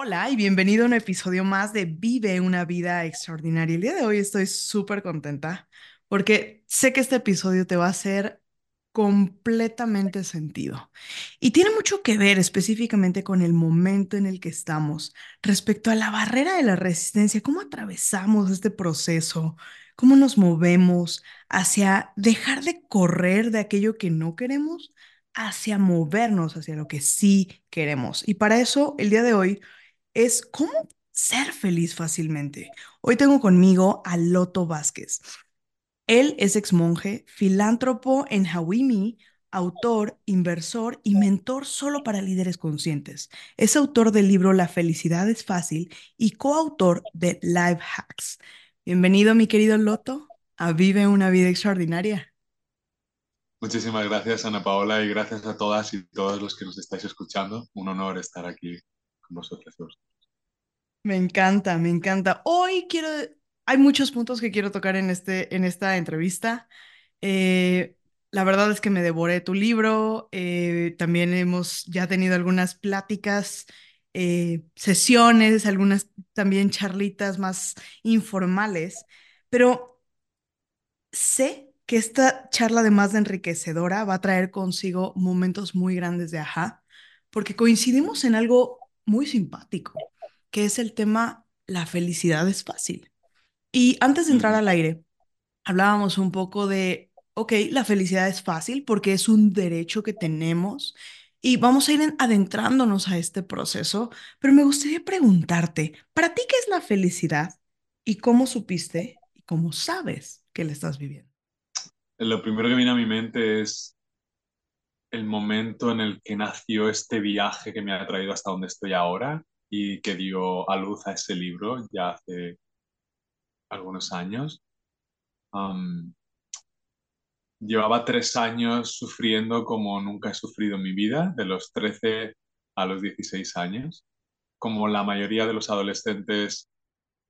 Hola y bienvenido a un episodio más de Vive una vida extraordinaria. El día de hoy estoy súper contenta porque sé que este episodio te va a hacer completamente sentido. Y tiene mucho que ver específicamente con el momento en el que estamos respecto a la barrera de la resistencia, cómo atravesamos este proceso, cómo nos movemos hacia dejar de correr de aquello que no queremos, hacia movernos hacia lo que sí queremos. Y para eso, el día de hoy es cómo ser feliz fácilmente. Hoy tengo conmigo a Loto Vázquez. Él es ex monje, filántropo en Hawimi, autor, inversor y mentor solo para líderes conscientes. Es autor del libro La felicidad es fácil y coautor de Live Hacks. Bienvenido, mi querido Loto, a Vive una vida extraordinaria. Muchísimas gracias, Ana Paola, y gracias a todas y todos los que nos estáis escuchando. Un honor estar aquí con vosotros. Me encanta, me encanta. Hoy quiero hay muchos puntos que quiero tocar en, este, en esta entrevista. Eh, la verdad es que me devoré tu libro. Eh, también hemos ya tenido algunas pláticas, eh, sesiones, algunas también charlitas más informales. Pero sé que esta charla, además de enriquecedora, va a traer consigo momentos muy grandes de ajá, porque coincidimos en algo muy simpático, que es el tema la felicidad es fácil. Y antes de entrar al aire, hablábamos un poco de, ok, la felicidad es fácil porque es un derecho que tenemos y vamos a ir adentrándonos a este proceso, pero me gustaría preguntarte, ¿para ti qué es la felicidad y cómo supiste y cómo sabes que la estás viviendo? Lo primero que viene a mi mente es el momento en el que nació este viaje que me ha traído hasta donde estoy ahora y que dio a luz a ese libro ya hace algunos años. llevaba tres años sufriendo como nunca he sufrido en mi vida, de los 13 a los 16 años. Como la mayoría de los adolescentes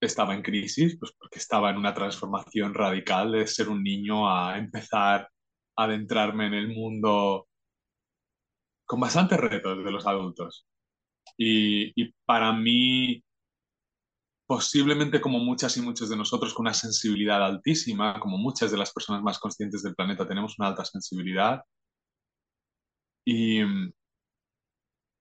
estaba en crisis, pues porque estaba en una transformación radical de ser un niño a empezar a adentrarme en el mundo con bastantes retos de los adultos. Y, y para mí posiblemente como muchas y muchos de nosotros con una sensibilidad altísima, como muchas de las personas más conscientes del planeta tenemos una alta sensibilidad. Y,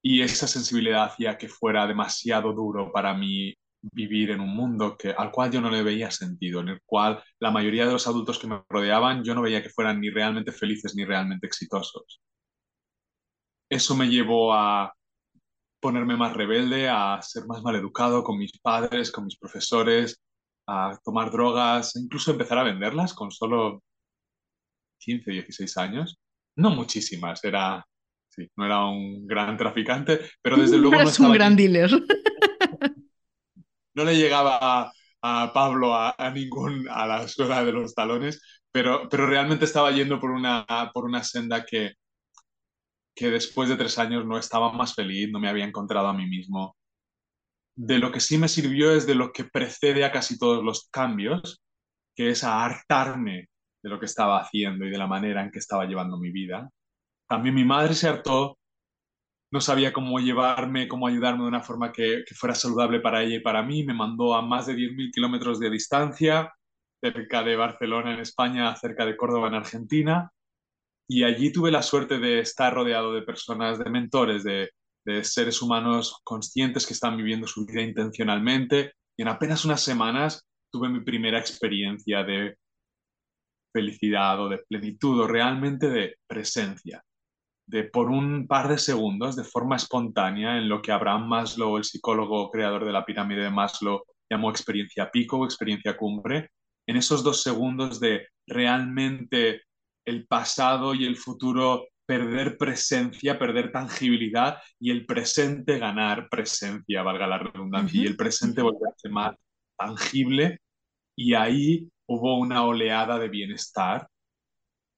y esa sensibilidad hacía que fuera demasiado duro para mí vivir en un mundo que, al cual yo no le veía sentido, en el cual la mayoría de los adultos que me rodeaban yo no veía que fueran ni realmente felices ni realmente exitosos. Eso me llevó a, ponerme más rebelde, a ser más maleducado con mis padres, con mis profesores, a tomar drogas, incluso empezar a venderlas con solo 15, 16 años. No muchísimas, era, sí, no era un gran traficante, pero desde luego no un gran dealer. No le llegaba a, Pablo a, ningún a la suela de los talones, pero, pero realmente estaba yendo por una, por una senda que, que después de tres años no estaba más feliz, no me había encontrado a mí mismo. De lo que sí me sirvió es de lo que precede a casi todos los cambios, que es a hartarme de lo que estaba haciendo y de la manera en que estaba llevando mi vida. También mi madre se hartó, no sabía cómo llevarme, cómo ayudarme de una forma que, que fuera saludable para ella y para mí. Me mandó a más de 10.000 kilómetros de distancia, cerca de Barcelona en España, cerca de Córdoba en Argentina, y allí tuve la suerte de estar rodeado de personas, de mentores, de, seres humanos conscientes que están viviendo su vida intencionalmente. Y en apenas unas semanas tuve mi primera experiencia de felicidad o de plenitud o realmente de presencia. De por un par de segundos, de forma espontánea, en lo que Abraham Maslow, el psicólogo creador de la pirámide de Maslow, llamó experiencia pico o experiencia cumbre, en esos dos segundos de realmente el pasado y el futuro perder presencia, perder tangibilidad y el presente ganar presencia, valga la redundancia, y el presente volverse más tangible. Y ahí hubo una oleada de bienestar.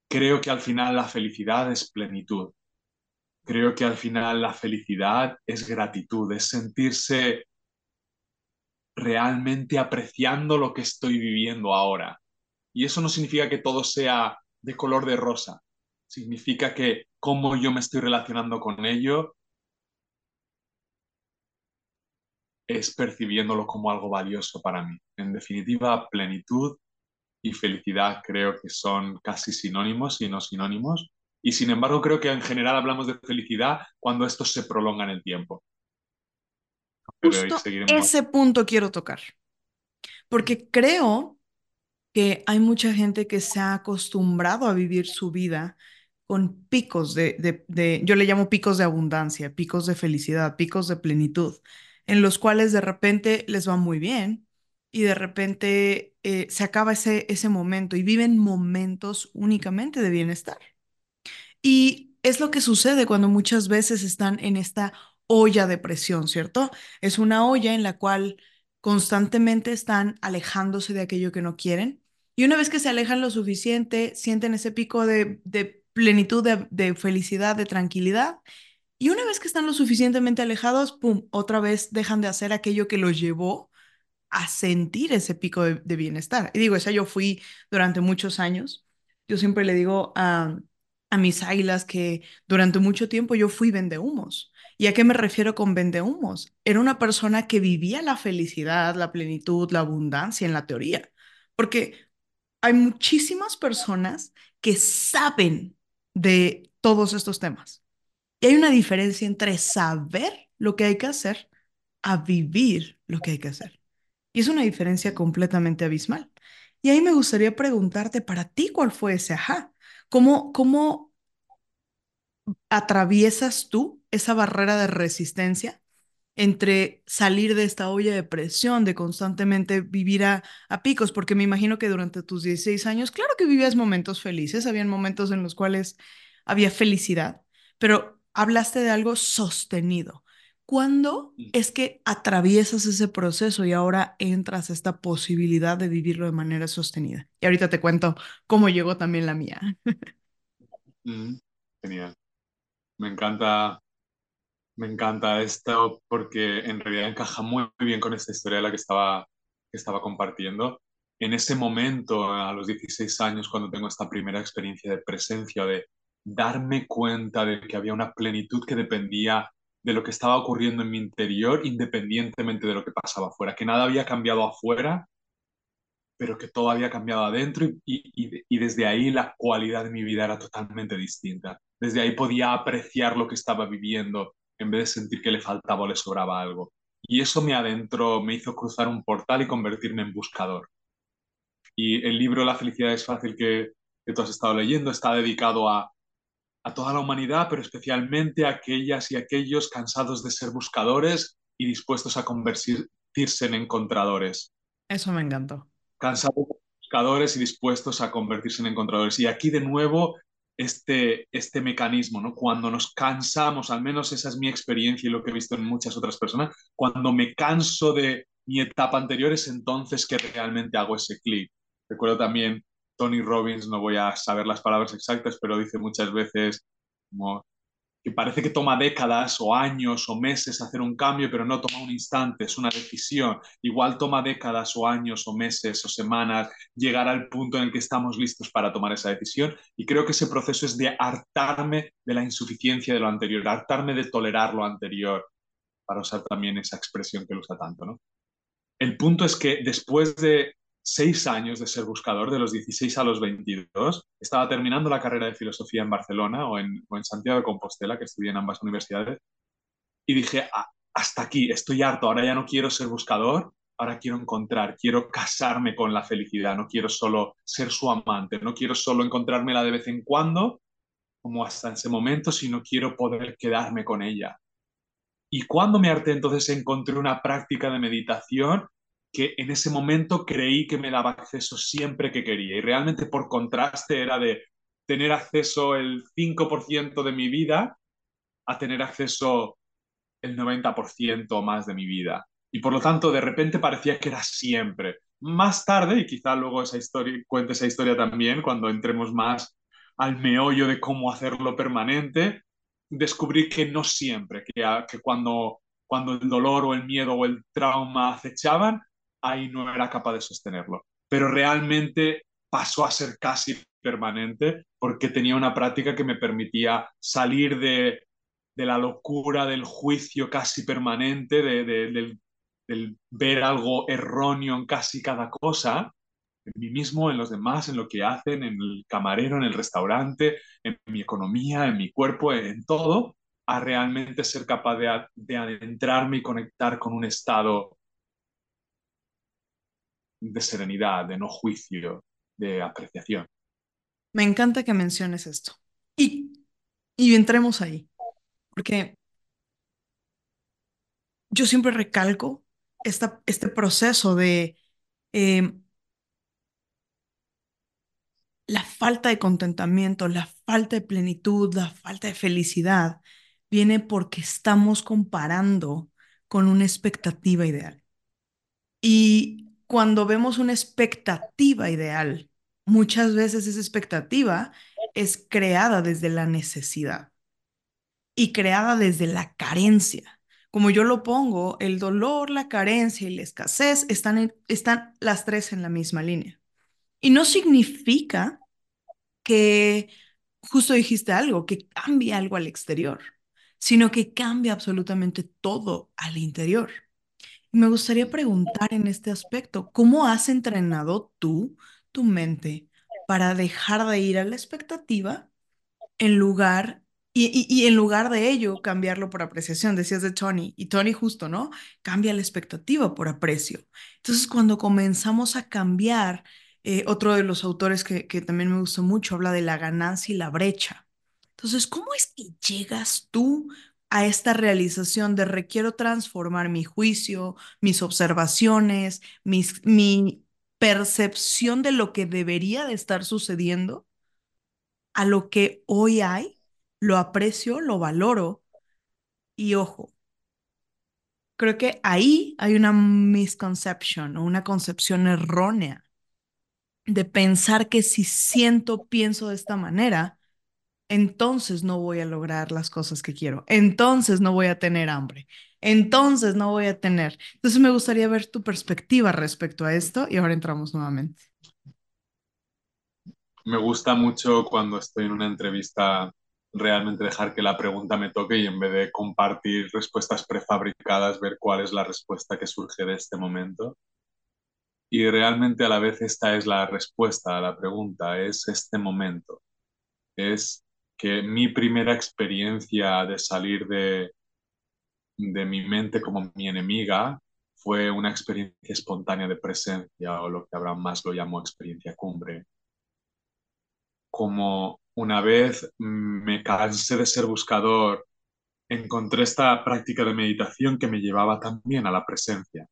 Creo que al final la felicidad es plenitud. Creo que al final la felicidad es gratitud, es sentirse realmente apreciando lo que estoy viviendo ahora. Y eso no significa que todo sea de color de rosa. Significa que cómo yo me estoy relacionando con ello es percibiéndolo como algo valioso para mí. En definitiva, plenitud y felicidad creo que son casi sinónimos y no sinónimos. Y sin embargo, creo que en general hablamos de felicidad cuando esto se prolonga en el tiempo. Justo ese punto quiero tocar. Porque creo que hay mucha gente que se ha acostumbrado a vivir su vida con picos de, de, yo le llamo picos de abundancia, picos de felicidad, picos de plenitud, en los cuales de repente les va muy bien y de repente eh, se acaba ese, ese momento y viven momentos únicamente de bienestar. Y es lo que sucede cuando muchas veces están en esta olla de presión, ¿cierto? Es una olla en la cual constantemente están alejándose de aquello que no quieren. Y una vez que se alejan lo suficiente, sienten ese pico de, plenitud, de, de, felicidad, de tranquilidad. Y una vez que están lo suficientemente alejados, ¡pum!, otra vez dejan de hacer aquello que los llevó a sentir ese pico de, bienestar. Y digo, esa yo fui durante muchos años. Yo siempre le digo a, a mis águilas que durante mucho tiempo yo fui vendehumos. ¿Y a qué me refiero con vendehumos? Era una persona que vivía la felicidad, la plenitud, la abundancia en la teoría. Porque hay muchísimas personas que saben de todos estos temas. Y hay una diferencia entre saber lo que hay que hacer a vivir lo que hay que hacer. Y es una diferencia completamente abismal. Y ahí me gustaría preguntarte para ti cuál fue ese ajá. ¿Cómo, cómo atraviesas tú esa barrera de resistencia entre salir de esta olla de presión, de constantemente vivir a, picos, porque me imagino que durante tus 16 años, claro que vivías momentos felices, habían momentos en los cuales había felicidad, pero hablaste de algo sostenido. ¿Cuándo mm. es que atraviesas ese proceso y ahora entras a esta posibilidad de vivirlo de manera sostenida? Y ahorita te cuento cómo llegó también la mía. Mm, genial. Me encanta, me encanta esto porque en realidad encaja muy bien con esta historia de la que estaba, que estaba compartiendo. En ese momento, a los 16 años, cuando tengo esta primera experiencia de presencia, de darme cuenta de que había una plenitud que dependía de lo que estaba ocurriendo en mi interior, independientemente de lo que pasaba afuera, que nada había cambiado afuera, pero que todo había cambiado adentro y, desde ahí la cualidad de mi vida era totalmente distinta. Desde ahí podía apreciar lo que estaba viviendo en vez de sentir que le faltaba o le sobraba algo. Y eso me adentro, me hizo cruzar un portal y convertirme en buscador. Y el libro La felicidad es fácil que, que tú has estado leyendo está dedicado a, a toda la humanidad, pero especialmente a aquellas y aquellos cansados de ser buscadores y dispuestos a convertirse en encontradores. Eso me encantó cansados de buscadores y dispuestos a convertirse en encontradores. Y aquí de nuevo este, este mecanismo, ¿no? Cuando nos cansamos, al menos esa es mi experiencia y lo que he visto en muchas otras personas, cuando me canso de mi etapa anterior es entonces que realmente hago ese clic. Recuerdo también Tony Robbins, no voy a saber las palabras exactas, pero dice muchas veces como que parece que toma décadas o años o meses hacer un cambio, pero no toma un instante, es una decisión. Igual toma décadas o años o meses o semanas llegar al punto en el que estamos listos para tomar esa decisión. Y creo que ese proceso es de hartarme de la insuficiencia de lo anterior, hartarme de tolerar lo anterior, para usar también esa expresión que él usa tanto. ¿no? El punto es que después de seis años de ser buscador, de los 16 a los 22. Estaba terminando la carrera de filosofía en Barcelona o en, en Santiago de Compostela, que estudié en ambas universidades, y dije, ah, hasta aquí, estoy harto, ahora ya no quiero ser buscador, ahora quiero encontrar, quiero casarme con la felicidad, no quiero solo ser su amante, no quiero solo encontrármela de vez en cuando, como hasta ese momento, sino quiero poder quedarme con ella. Y cuando me harté, entonces encontré una práctica de meditación que en ese momento creí que me daba acceso siempre que quería. Y realmente por contraste era de tener acceso el 5% de mi vida a tener acceso el 90% más de mi vida. Y por lo tanto, de repente parecía que era siempre. más tarde, y quizá luego esa historia, cuente esa historia también, cuando entremos más al meollo de cómo hacerlo permanente, descubrí que no siempre, que, que cuando, cuando el dolor o el miedo o el trauma acechaban, ahí no era capaz de sostenerlo. Pero realmente pasó a ser casi permanente porque tenía una práctica que me permitía salir de, de la locura del juicio casi permanente, de, del, del, ver algo erróneo en casi cada cosa, en mí mismo, en los demás, en lo que hacen, en el camarero, en el restaurante, en mi economía, en mi cuerpo, en todo, a realmente ser capaz de, de adentrarme y conectar con un estado de serenidad, de no juicio, de apreciación. Me encanta que menciones esto. Y, y entremos ahí, porque yo siempre recalco esta, este proceso de em, la falta de contentamiento, la falta de plenitud, la falta de felicidad, viene porque estamos comparando con una expectativa ideal. Y cuando vemos una expectativa ideal, muchas veces esa expectativa es creada desde la necesidad y creada desde la carencia. Como yo lo pongo, el dolor, la carencia y la escasez están, están las tres en la misma línea. Y no significa que, justo dijiste algo, que cambie algo al exterior, sino que cambia absolutamente todo al interior. Me gustaría preguntar en este aspecto, ¿cómo has entrenado tú tu mente para dejar de ir a la expectativa en lugar y, y, en lugar de ello cambiarlo por apreciación, decías de Tony, y Tony justo, ¿no? Cambia la expectativa por aprecio. Entonces, cuando comenzamos a cambiar, eh, otro de los autores que, que también me gustó mucho habla de la ganancia y la brecha. Entonces, ¿cómo es que llegas tú a esta realización de requiero transformar mi juicio, mis observaciones, mis, mi percepción de lo que debería de estar sucediendo a lo que hoy hay, lo aprecio, lo valoro. Y ojo, creo que ahí hay una misconception o una concepción errónea de pensar que si siento, pienso de esta manera, entonces no voy a lograr las cosas que quiero, entonces no voy a tener hambre, entonces no voy a tener. Entonces me gustaría ver tu perspectiva respecto a esto y ahora entramos nuevamente. Me gusta mucho cuando estoy en una entrevista realmente dejar que la pregunta me toque y en vez de compartir respuestas prefabricadas, ver cuál es la respuesta que surge de este momento. Y realmente a la vez esta es la respuesta a la pregunta, es este momento. Es que mi primera experiencia de salir de, de mi mente como mi enemiga fue una experiencia espontánea de presencia o lo que Abraham más lo llamó experiencia cumbre. Como una vez me cansé de ser buscador, encontré esta práctica de meditación que me llevaba también a la presencia,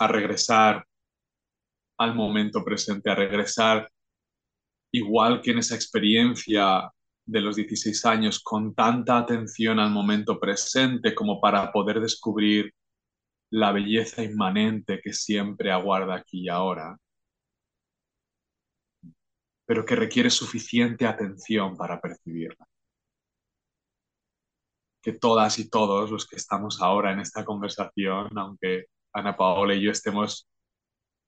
a regresar al momento presente, a regresar igual que en esa experiencia de los 16 años con tanta atención al momento presente como para poder descubrir la belleza inmanente que siempre aguarda aquí y ahora, pero que requiere suficiente atención para percibirla. Que todas y todos los que estamos ahora en esta conversación, aunque Ana Paola y yo estemos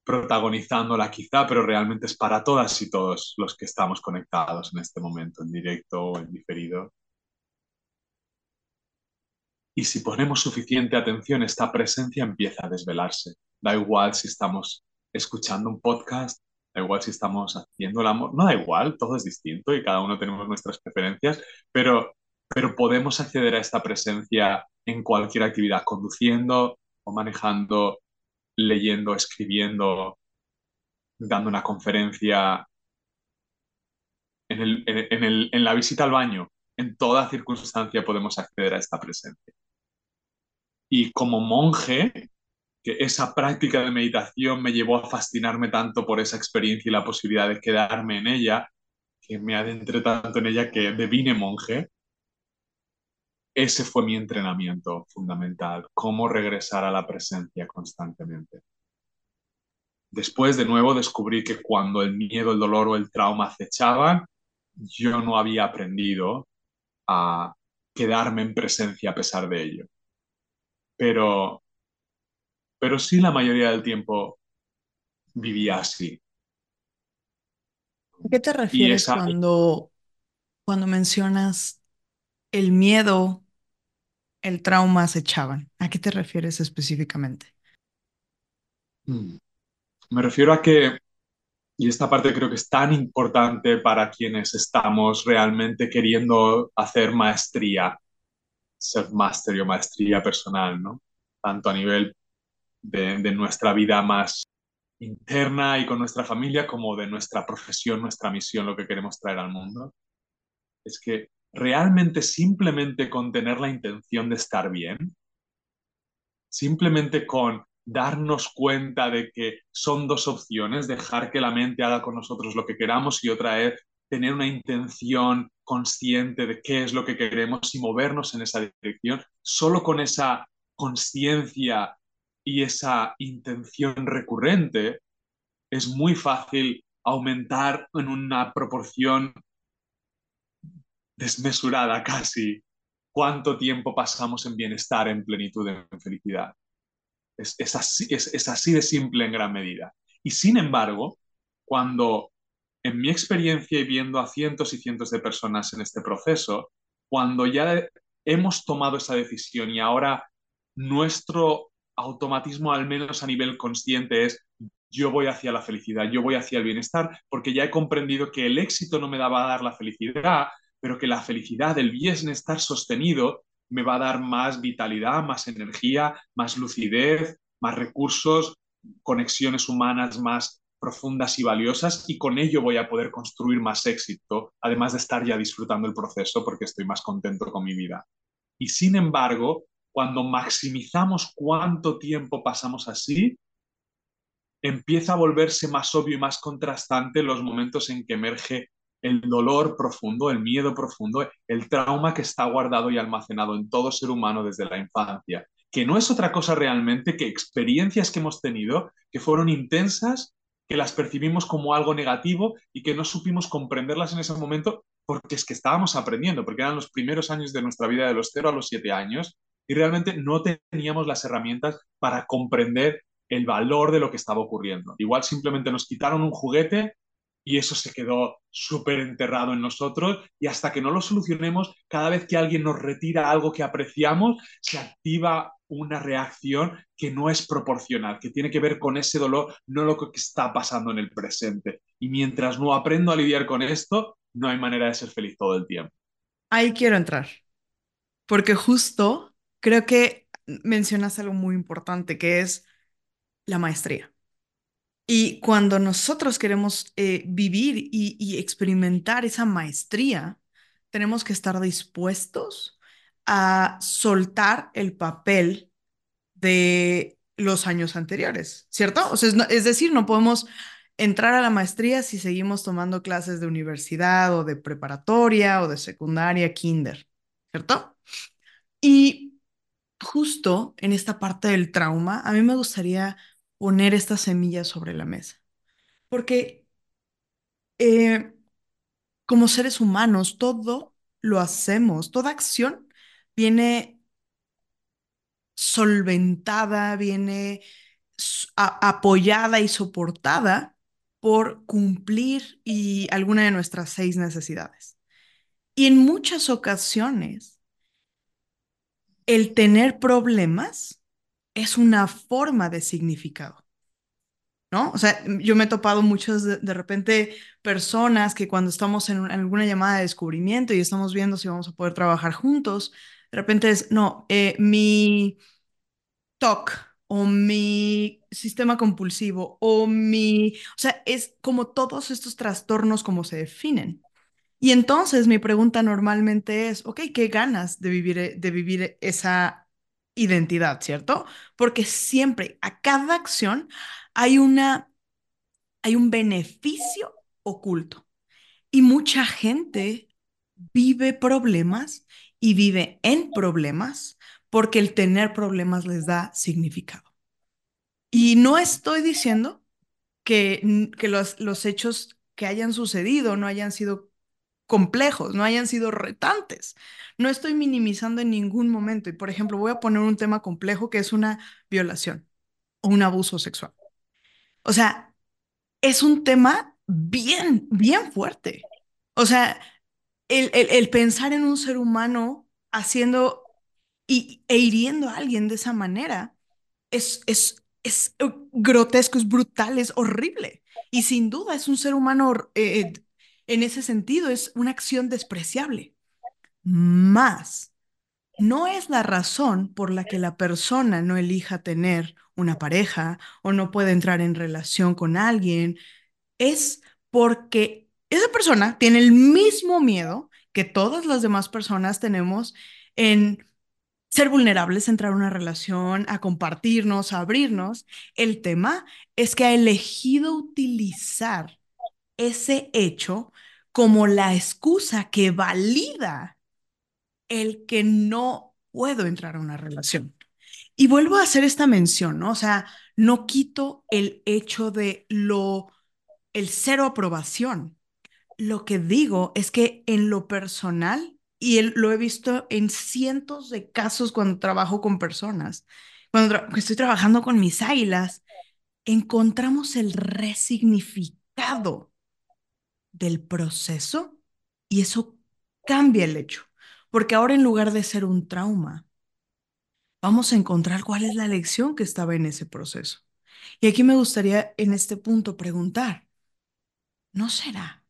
protagonizándola quizá, pero realmente es para todas y todos los que estamos conectados en este momento, en directo o en diferido. Y si ponemos suficiente atención, esta presencia empieza a desvelarse. Da igual si estamos escuchando un podcast, da igual si estamos haciendo el amor, no da igual, todo es distinto y cada uno tenemos nuestras preferencias, pero, pero podemos acceder a esta presencia en cualquier actividad, conduciendo o manejando, leyendo, escribiendo, dando una conferencia, en, el, en, el, en la visita al baño, en toda circunstancia podemos acceder a esta presencia. Y como monje, que esa práctica de meditación me llevó a fascinarme tanto por esa experiencia y la posibilidad de quedarme en ella, que me adentré tanto en ella que devine monje, ese fue mi entrenamiento fundamental, cómo regresar a la presencia constantemente. después de nuevo descubrí que cuando el miedo, el dolor o el trauma acechaban, yo no había aprendido a quedarme en presencia a pesar de ello. Pero, pero sí la mayoría del tiempo vivía así. ¿A qué te refieres cuando, cuando mencionas el miedo, el trauma acechaban? ¿A qué te refieres específicamente? Mm. Me refiero a que, y esta parte creo que es tan importante para quienes estamos realmente queriendo hacer maestría, self-mastery o maestría personal, ¿no? Tanto a nivel de, de nuestra vida más interna y con nuestra familia como de nuestra profesión, nuestra misión, lo que queremos traer al mundo, es que realmente simplemente con tener la intención de estar bien, simplemente con darnos cuenta de que son dos opciones, dejar que la mente haga con nosotros lo que queramos y otra es tener una intención consciente de qué es lo que queremos y movernos en esa dirección, solo con esa conciencia y esa intención recurrente es muy fácil aumentar en una proporción desmesurada casi cuánto tiempo pasamos en bienestar, en plenitud, en felicidad. Es, así, es, así de simple en gran medida. Y sin embargo, cuando en mi experiencia y viendo a cientos y cientos de personas en este proceso, cuando ya hemos tomado esa decisión y ahora nuestro automatismo, al menos a nivel consciente, es yo voy hacia la felicidad, yo voy hacia el bienestar, porque ya he comprendido que el éxito no me va a dar la felicidad, pero que la felicidad, el bienestar sostenido, me va a dar más vitalidad, más energía, más lucidez, más recursos, conexiones humanas más profundas y valiosas y con ello voy a poder construir más éxito, además de estar ya disfrutando el proceso porque estoy más contento con mi vida. Y sin embargo, cuando maximizamos cuánto tiempo pasamos así, empieza a volverse más obvio y más contrastante los momentos en que emerge el dolor profundo, el miedo profundo, el trauma que está guardado y almacenado en todo ser humano desde la infancia, que no es otra cosa realmente que experiencias que hemos tenido que fueron intensas, que las percibimos como algo negativo y que no supimos comprenderlas en ese momento porque es que estábamos aprendiendo, porque eran los primeros años de nuestra vida de los 0 a los 7 años y realmente no teníamos las herramientas para comprender el valor de lo que estaba ocurriendo. Igual simplemente nos quitaron un juguete y eso se quedó súper enterrado en nosotros y hasta que no lo solucionemos, cada vez que alguien nos retira algo que apreciamos, se activa una reacción que no es proporcional, que tiene que ver con ese dolor, no lo que está pasando en el presente. Y mientras no aprendo a lidiar con esto, no hay manera de ser feliz todo el tiempo. Ahí quiero entrar, porque justo creo que mencionas algo muy importante, que es la maestría. Y cuando nosotros queremos eh, vivir y, experimentar esa maestría, tenemos que estar dispuestos a soltar el papel de los años anteriores, ¿cierto? O sea, es, decir, no podemos entrar a la maestría si seguimos tomando clases de universidad o de preparatoria o de secundaria, kinder, ¿cierto? Y justo en esta parte del trauma, a mí me gustaría poner estas semillas sobre la mesa. Porque eh, como seres humanos, todo lo hacemos, toda acción viene solventada, viene apoyada y soportada por cumplir y alguna de nuestras seis necesidades. Y en muchas ocasiones, el tener problemas es una forma de significado. ¿No? O sea, yo me he topado muchas de, repente personas que cuando estamos en, alguna llamada de descubrimiento y estamos viendo si vamos a poder trabajar juntos, de repente es, no, eh, mi TOC o mi sistema compulsivo o mi, o sea, es como todos estos trastornos como se definen. Y entonces mi pregunta normalmente es, ok, ¿qué ganas de vivir, de vivir esa identidad, ¿cierto? Porque siempre, a cada acción, hay una, hay un beneficio oculto. Y mucha gente vive problemas y vive en problemas porque el tener problemas les da significado. Y no estoy diciendo que, que los, los hechos que hayan sucedido no hayan sido complejos, no hayan sido retantes. No estoy minimizando en ningún momento. Y, por ejemplo, voy a poner un tema complejo que es una violación o un abuso sexual. O sea, es un tema bien, bien fuerte. O sea, el, el, pensar en un ser humano haciendo y, e hiriendo a alguien de esa manera es, es, es grotesco, es brutal, es horrible. Y sin duda es un ser humano eh, en ese sentido, es una acción despreciable. Más, no es la razón por la que la persona no elija tener una pareja o no puede entrar en relación con alguien, es porque esa persona tiene el mismo miedo que todas las demás personas tenemos en ser vulnerables, entrar en una relación, a compartirnos, a abrirnos. El tema es que ha elegido utilizar ese hecho como la excusa que valida el que no puedo entrar a una relación. Y vuelvo a hacer esta mención, ¿no? O sea, no quito el hecho de lo, el cero aprobación. Lo que digo es que en lo personal, y lo he visto en cientos de casos cuando trabajo con personas, cuando estoy trabajando con mis águilas, encontramos el resignificado del proceso y eso cambia el hecho, porque ahora en lugar de ser un trauma, vamos a encontrar cuál es la lección que estaba en ese proceso. Y aquí me gustaría en este punto preguntar, ¿no será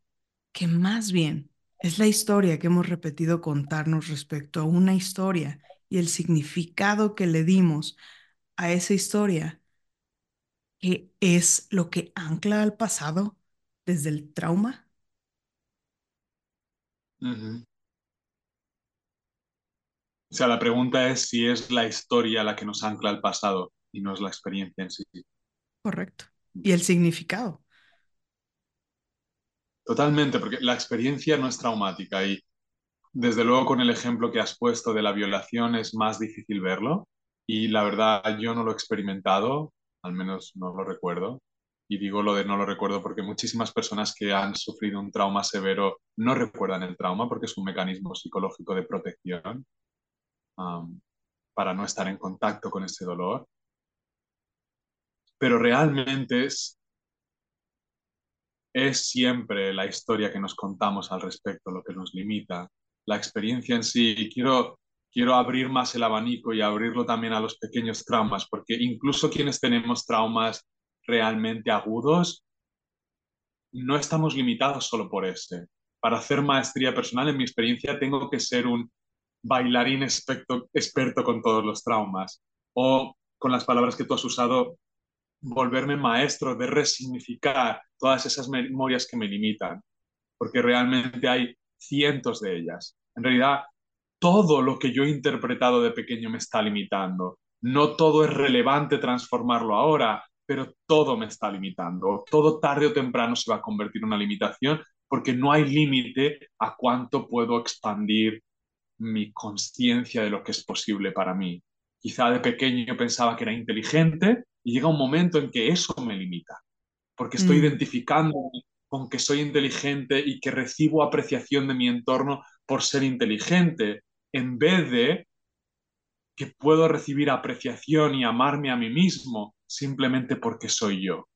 que más bien es la historia que hemos repetido contarnos respecto a una historia y el significado que le dimos a esa historia que es lo que ancla al pasado desde el trauma? O sea, la pregunta es si es la historia la que nos ancla al pasado y no es la experiencia en sí. Correcto. Y el significado. Totalmente, porque la experiencia no es traumática y desde luego con el ejemplo que has puesto de la violación es más difícil verlo y la verdad yo no lo he experimentado, al menos no lo recuerdo, y digo lo de no lo recuerdo porque muchísimas personas que han sufrido un trauma severo no recuerdan el trauma porque es un mecanismo psicológico de protección para no estar en contacto con ese dolor. Pero realmente es, es siempre la historia que nos contamos al respecto lo que nos limita. La experiencia en sí, quiero, quiero abrir más el abanico y abrirlo también a los pequeños traumas, porque incluso quienes tenemos traumas realmente agudos, no estamos limitados solo por ese. Para hacer maestría personal, en mi experiencia, tengo que ser un bailarín experto, experto con todos los traumas. O, con las palabras que tú has usado, volverme maestro de resignificar todas esas memorias que me limitan. Porque realmente hay cientos de ellas. En realidad, todo lo que yo he interpretado de pequeño me está limitando. No todo es relevante transformarlo ahora, pero todo me está limitando. Todo tarde o temprano se va a convertir en una limitación porque no hay límite a cuánto puedo expandir mi conciencia de lo que es posible para mí. Quizá de pequeño pensaba que era inteligente y llega un momento en que eso me limita, porque estoy mm. identificando con que soy inteligente y que recibo apreciación de mi entorno por ser inteligente, en vez de que puedo recibir apreciación y amarme a mí mismo simplemente porque soy yo.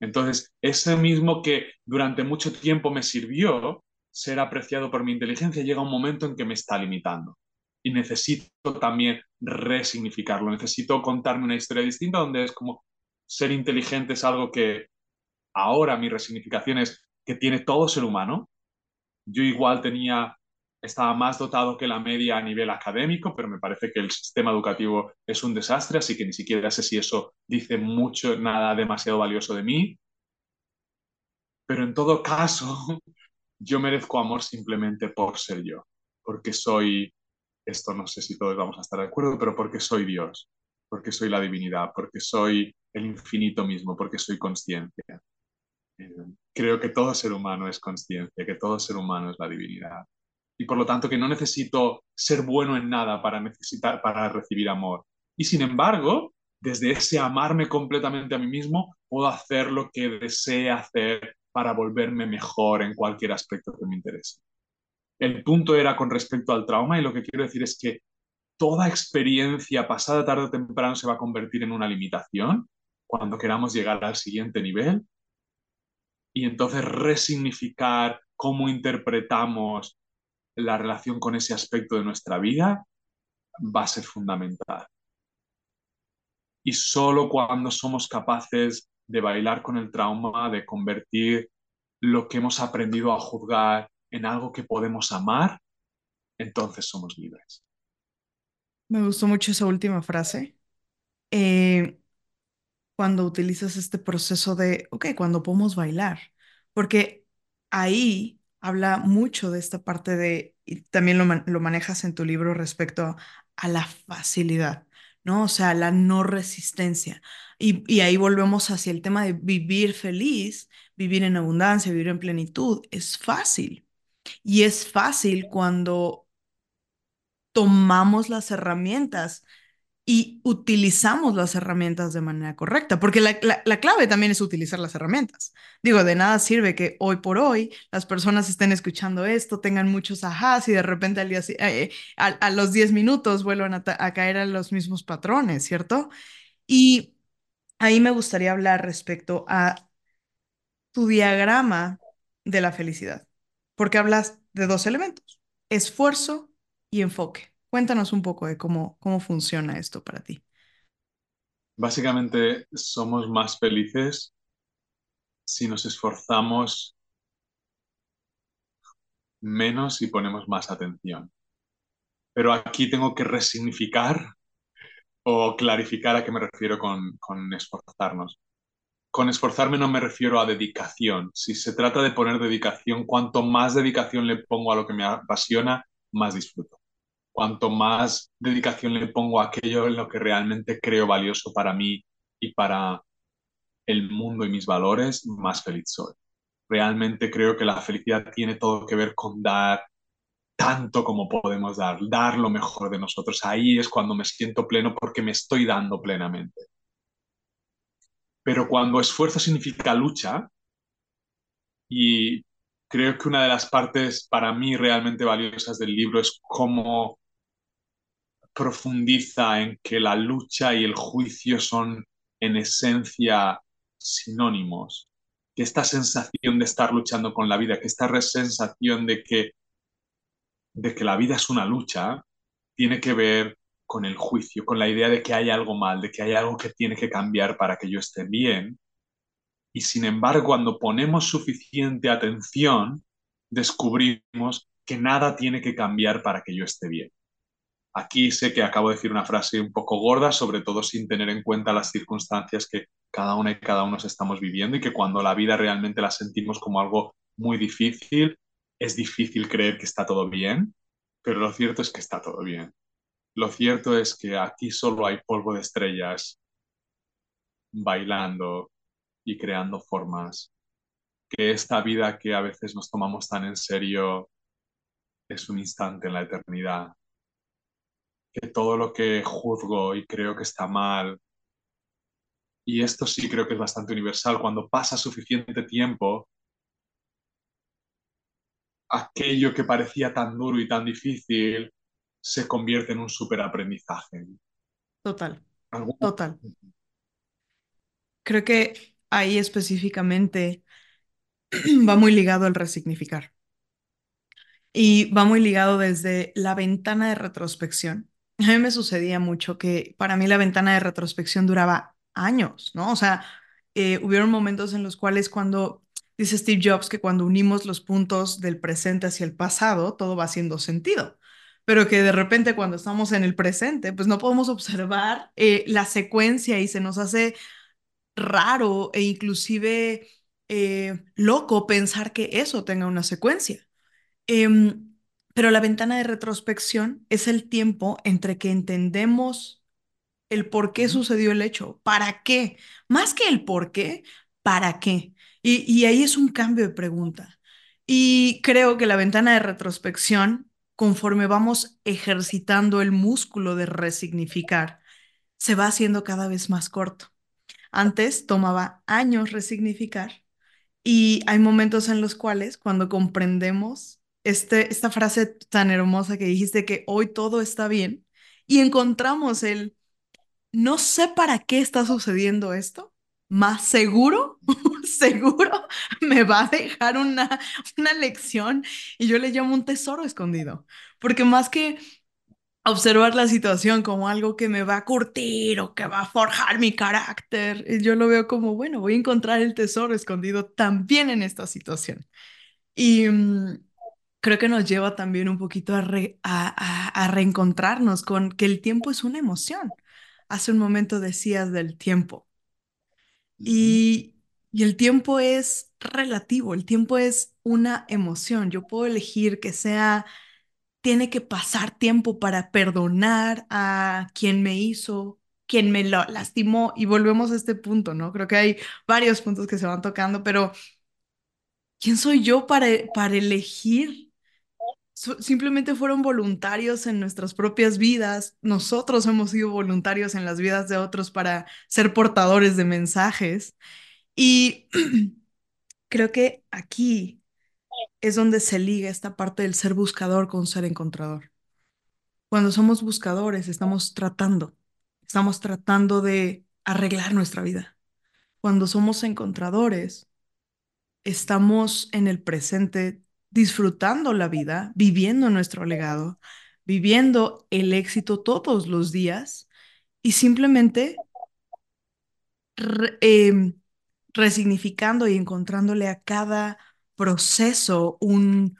Entonces, ese mismo que durante mucho tiempo me sirvió ser apreciado por mi inteligencia, llega un momento en que me está limitando. Y necesito también resignificarlo, necesito contarme una historia distinta donde es como ser inteligente es algo que ahora mi resignificación es que tiene todo ser humano. Yo igual tenía estaba más dotado que la media a nivel académico, pero me parece que el sistema educativo es un desastre, así que ni siquiera sé si eso dice mucho, nada demasiado valioso de mí. Pero en todo caso, yo merezco amor simplemente por ser yo, porque soy, esto no sé si todos vamos a estar de acuerdo, pero porque soy Dios, porque soy la divinidad, porque soy el infinito mismo, porque soy consciencia. Eh, creo que todo ser humano es consciencia, que todo ser humano es la divinidad y por lo tanto que no necesito ser bueno en nada para, necesitar, para recibir amor. Y sin embargo, desde ese amarme completamente a mí mismo, puedo hacer lo que desee hacer para volverme mejor en cualquier aspecto que me interese. El punto era con respecto al trauma y lo que quiero decir es que toda experiencia pasada tarde o temprano se va a convertir en una limitación cuando queramos llegar al siguiente nivel y entonces resignificar cómo interpretamos la relación con ese aspecto de nuestra vida va a ser fundamental. Y solo cuando somos capaces de bailar con el trauma, de convertir lo que hemos aprendido a juzgar en algo que podemos amar, entonces somos libres. Me gustó mucho esa última frase. Eh, cuando utilizas este proceso de, ok, cuando podemos bailar, porque ahí habla mucho de esta parte de, y también lo, lo manejas en tu libro respecto a la facilidad. ¿no? O sea, la no resistencia. Y, y, ahí volvemos hacia el tema de vivir feliz, vivir en abundancia, vivir en plenitud. Es fácil. Y es fácil cuando tomamos las herramientas y utilizamos las herramientas de manera correcta, porque la, clave también es utilizar las herramientas. Digo, de nada sirve que hoy por hoy las personas estén escuchando esto, tengan muchos ajás y de repente al día, eh, a, los 10 minutos vuelvan a, a caer a los mismos patrones, ¿cierto? Y ahí me gustaría hablar respecto a tu diagrama de la felicidad, porque hablas de dos elementos, esfuerzo y enfoque. Cuéntanos un poco de cómo, cómo funciona esto para ti. Básicamente somos más felices si nos esforzamos menos y ponemos más atención. Pero aquí tengo que resignificar o clarificar a qué me refiero con, con esforzarnos. Con esforzarme no me refiero a dedicación. Si se trata de poner dedicación, cuanto más dedicación le pongo a lo que me apasiona, más disfruto cuanto más dedicación le pongo a aquello en lo que realmente creo valioso para mí y para el mundo y mis valores, más feliz soy. Realmente creo que la felicidad tiene todo que ver con dar tanto como podemos dar, dar lo mejor de nosotros. Ahí es cuando me siento pleno porque me estoy dando plenamente. Pero cuando esfuerzo significa lucha, y creo que una de las partes para mí realmente valiosas del libro es cómo profundiza en que la lucha y el juicio son en esencia sinónimos, que esta sensación de estar luchando con la vida, que esta sensación de que, de que la vida es una lucha, tiene que ver con el juicio, con la idea de que hay algo mal, de que hay algo que tiene que cambiar para que yo esté bien. Y sin embargo, cuando ponemos suficiente atención, descubrimos que nada tiene que cambiar para que yo esté bien. Aquí sé que acabo de decir una frase un poco gorda, sobre todo sin tener en cuenta las circunstancias que cada una y cada uno estamos viviendo y que cuando la vida realmente la sentimos como algo muy difícil, es difícil creer que está todo bien, pero lo cierto es que está todo bien. Lo cierto es que aquí solo hay polvo de estrellas bailando y creando formas, que esta vida que a veces nos tomamos tan en serio es un instante en la eternidad que todo lo que juzgo y creo que está mal, y esto sí creo que es bastante universal, cuando pasa suficiente tiempo, aquello que parecía tan duro y tan difícil se convierte en un superaprendizaje. Total. Total. Creo que ahí específicamente va muy ligado al resignificar. Y va muy ligado desde la ventana de retrospección. A mí me sucedía mucho que para mí la ventana de retrospección duraba años, ¿no? O sea, eh, hubieron momentos en los cuales cuando dice Steve Jobs que cuando unimos los puntos del presente hacia el pasado, todo va haciendo sentido, pero que de repente cuando estamos en el presente, pues no podemos observar eh, la secuencia y se nos hace raro e inclusive eh, loco pensar que eso tenga una secuencia. Em, pero la ventana de retrospección es el tiempo entre que entendemos el por qué sucedió el hecho, para qué, más que el por qué, para qué. Y, ahí es un cambio de pregunta. Y creo que la ventana de retrospección, conforme vamos ejercitando el músculo de resignificar, se va haciendo cada vez más corto. Antes tomaba años resignificar y hay momentos en los cuales cuando comprendemos este, esta frase tan hermosa que dijiste que hoy todo está bien y encontramos el no sé para qué está sucediendo esto, más seguro, seguro me va a dejar una, una lección y yo le llamo un tesoro escondido, porque más que observar la situación como algo que me va a curtir o que va a forjar mi carácter, yo lo veo como, bueno, voy a encontrar el tesoro escondido también en esta situación. Y mm, creo que nos lleva también un poquito a, a, a reencontrarnos con que el tiempo es una emoción. Hace un momento decías del tiempo. Y, y el tiempo es relativo, el tiempo es una emoción. Yo puedo elegir que sea, tiene que pasar tiempo para perdonar a quien me hizo, quien me lo lastimó. Y volvemos a este punto, ¿no? Creo que hay varios puntos que se van tocando, pero ¿quién soy yo para, para elegir simplemente fueron voluntarios en nuestras propias vidas. Nosotros hemos sido voluntarios en las vidas de otros para ser portadores de mensajes. Y creo que aquí es donde se liga esta parte del ser buscador con ser encontrador. Cuando somos buscadores, estamos tratando, estamos tratando de arreglar nuestra vida. Cuando somos encontradores, estamos en el presente disfrutando la vida, viviendo nuestro legado, viviendo el éxito todos los días y simplemente em, resignificando y encontrándole a cada proceso un,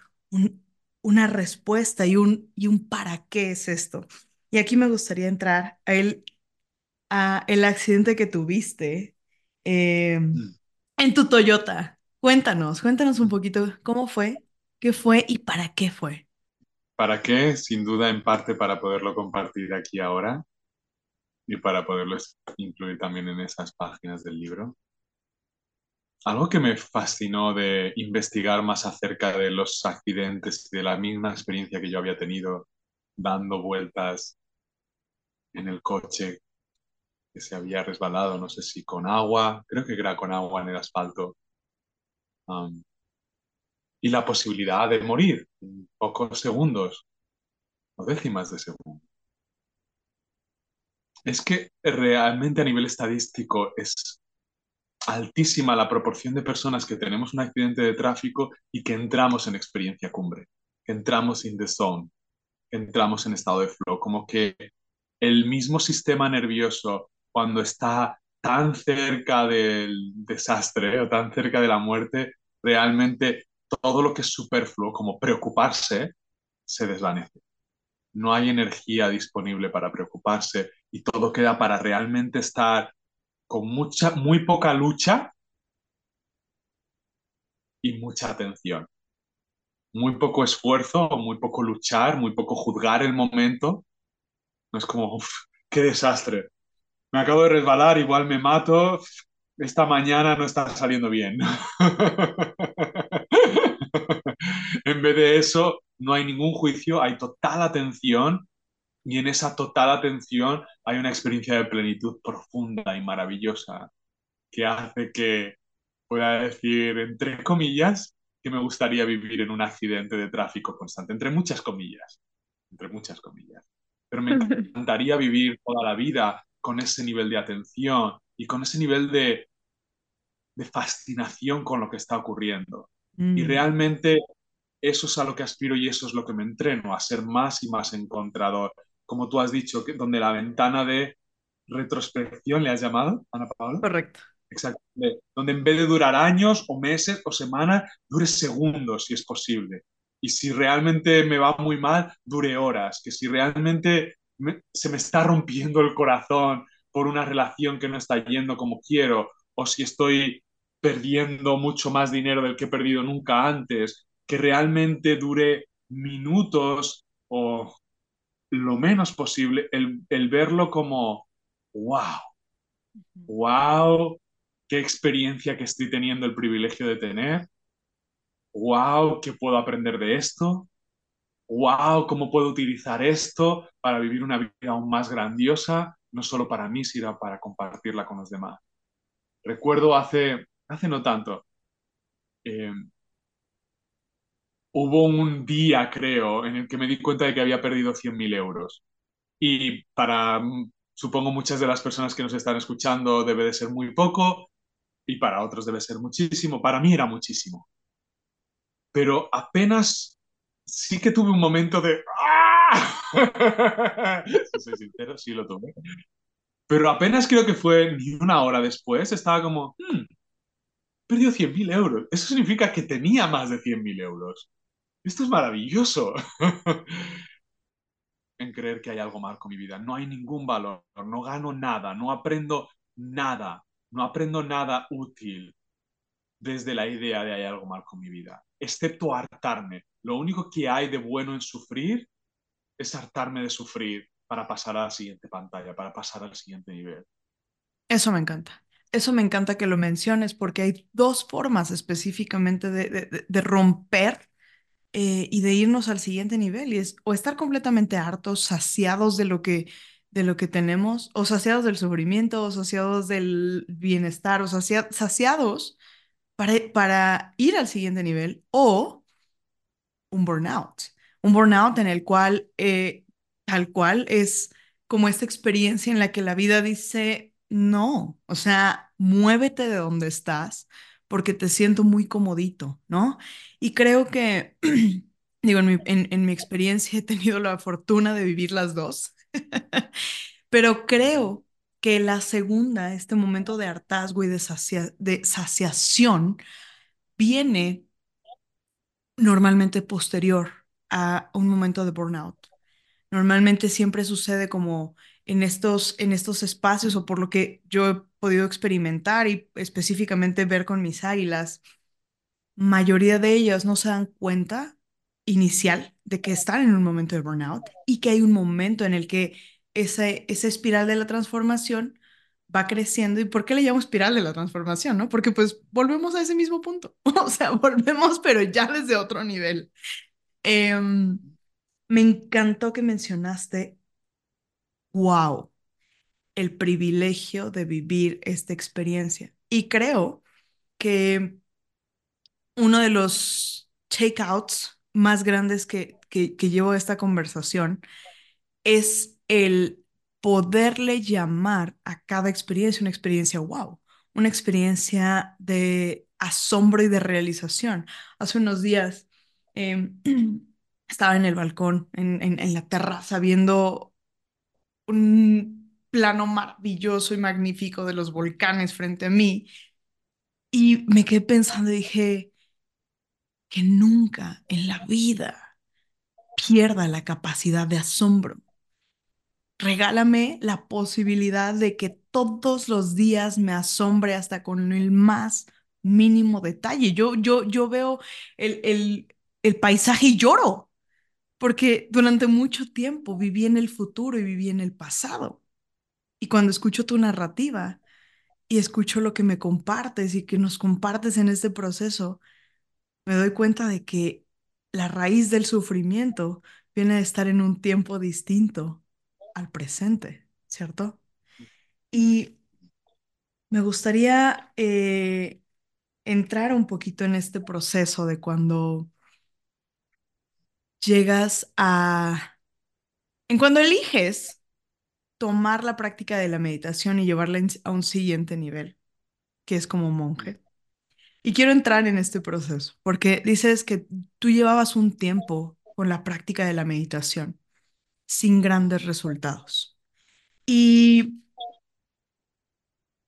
una respuesta y un, y un para qué es esto. Y aquí me gustaría entrar a el, a el accidente que tuviste em, mm. en tu Toyota. Cuéntanos, cuéntanos un poquito cómo fue ¿Qué fue y para qué fue? ¿Para qué? Sin duda, en parte para poderlo compartir aquí ahora y para poderlo incluir también en esas páginas del libro. Algo que me fascinó de investigar más acerca de los accidentes y de la misma experiencia que yo había tenido dando vueltas en el coche que se había resbalado, no sé si con agua, creo que era con agua en el asfalto y la posibilidad de morir en pocos segundos o décimas de segundo. Es que realmente a nivel estadístico es altísima la proporción de personas que tenemos un accidente de tráfico y que entramos en experiencia cumbre, que entramos in the zone, que entramos en estado de flow, como que el mismo sistema nervioso cuando está tan cerca del desastre o tan cerca de la muerte, realmente todo lo que es superfluo, como preocuparse, se desvanece. No hay energía disponible para preocuparse y todo queda para realmente estar con mucha, muy poca lucha y mucha atención. Muy poco esfuerzo, muy poco luchar, muy poco juzgar el momento. No es como, uff, qué desastre. Me acabo de resbalar, igual me mato. Esta mañana no está saliendo bien. en vez de eso, no hay ningún juicio, hay total atención y en esa total atención hay una experiencia de plenitud profunda y maravillosa que hace que pueda decir, entre comillas, que me gustaría vivir en un accidente de tráfico constante, entre muchas comillas, entre muchas comillas. Pero me encantaría vivir toda la vida con ese nivel de atención y con ese nivel de, de fascinación con lo que está ocurriendo. Y mm. realmente eso es a lo que aspiro y eso es lo que me entreno, a ser más y más encontrador. Como tú has dicho, que, donde la ventana de retrospección le has llamado, Ana Paula. Correcto. Exacto. Donde en vez de durar años o meses o semanas, dure segundos si es posible. Y si realmente me va muy mal, dure horas. Que si realmente se me está rompiendo el corazón por una relación que no está yendo como quiero, o si estoy perdiendo mucho más dinero del que he perdido nunca antes, que realmente dure minutos o lo menos posible, el, verlo como, wow, wow, qué experiencia que estoy teniendo el privilegio de tener, wow, qué puedo aprender de esto, wow, cómo puedo utilizar esto para vivir una vida aún más grandiosa, no solo para mí, sino para compartirla con los demás. recuerdo hace, hace no tanto, eh, hubo un día, creo, en el que me di cuenta de que había perdido 100.000 euros. Y para, supongo, muchas de las personas que nos están escuchando debe de ser muy poco y para otros debe ser muchísimo. Para mí era muchísimo. Pero apenas sí que tuve un momento de... ¡Ah! si soy sincero, sí lo tuve. Pero apenas creo que fue ni una hora después, estaba como, hmm, perdió 100.000 euros. Eso significa que tenía más de 100.000 euros. Esto es maravilloso. en creer que hay algo mal con mi vida. No hay ningún valor, no gano nada, no aprendo nada, no aprendo nada útil desde la idea de hay algo mal con mi vida, excepto hartarme. Lo único que hay de bueno en sufrir es hartarme de sufrir para pasar a la siguiente pantalla, para pasar al siguiente nivel. Eso me encanta. Eso me encanta que lo menciones porque hay dos formas específicamente de, romper eh, y de irnos al siguiente nivel y es o estar completamente hartos, saciados de lo que de lo que tenemos, o saciados del sufrimiento, o saciados del bienestar, o saciados para, para ir al siguiente nivel, o un burnout. Un burnout en el cual, eh, tal cual, es como esta experiencia en la que la vida dice, no, o sea, muévete de donde estás, porque te siento muy comodito, ¿no? Y creo que, digo, en mi, en, mi experiencia he tenido la fortuna de vivir las dos, pero creo que la segunda, este momento de hartazgo y de, de saciación, viene normalmente posterior a un momento de burnout. Normalmente siempre sucede como en estos, en estos espacios o por lo que yo he podido experimentar y específicamente ver con mis águilas, mayoría de ellas no se dan cuenta inicial de que están en un momento de burnout y que hay un momento en el que ese, esa espiral de la transformación va creciendo. ¿Y por qué le llamo espiral de la transformación? ¿no? Porque pues volvemos a ese mismo punto. o sea, volvemos, pero ya desde otro nivel. Em, me encantó que mencionaste wow, el privilegio de vivir esta experiencia. Y creo que uno de los takeouts más grandes que, que, llevo esta conversación es el poderle llamar a cada experiencia una experiencia wow, una experiencia de asombro y de realización. Hace unos días em, estaba en el balcón, en, en, en, la terraza, viendo un plano maravilloso y magnífico de los volcanes frente a mí. Y me quedé pensando y dije, que nunca en la vida pierda la capacidad de asombro. Regálame la posibilidad de que todos los días me asombre hasta con el más mínimo detalle. Yo, yo, yo veo el, el, el paisaje y lloro porque durante mucho tiempo viví en el futuro y viví en el pasado. Y cuando escucho tu narrativa y escucho lo que me compartes y que nos compartes en este proceso, me doy cuenta de que la raíz del sufrimiento viene de estar en un tiempo distinto al presente, ¿cierto? Y me gustaría eh, entrar un poquito en este proceso de cuando llegas a... En cuando eliges tomar la práctica de la meditación y llevarla a un siguiente nivel, que es como monje. Y quiero entrar en este proceso, porque dices que tú llevabas un tiempo con la práctica de la meditación sin grandes resultados. Y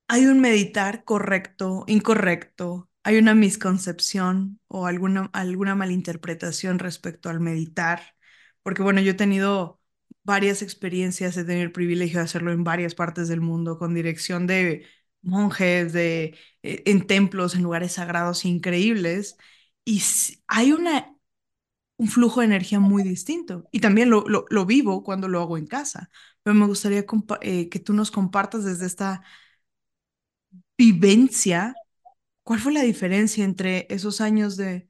hay un meditar correcto, incorrecto, hay una misconcepción o alguna, alguna malinterpretación respecto al meditar, porque bueno, yo he tenido varias experiencias, he tenido el privilegio de hacerlo en varias partes del mundo, con dirección de monjes, de, eh, en templos, en lugares sagrados increíbles, y hay una, un flujo de energía muy distinto, y también lo, lo, vivo cuando lo hago en casa, pero me gustaría eh, que tú nos compartas desde esta vivencia ¿Cuál fue la diferencia entre esos años de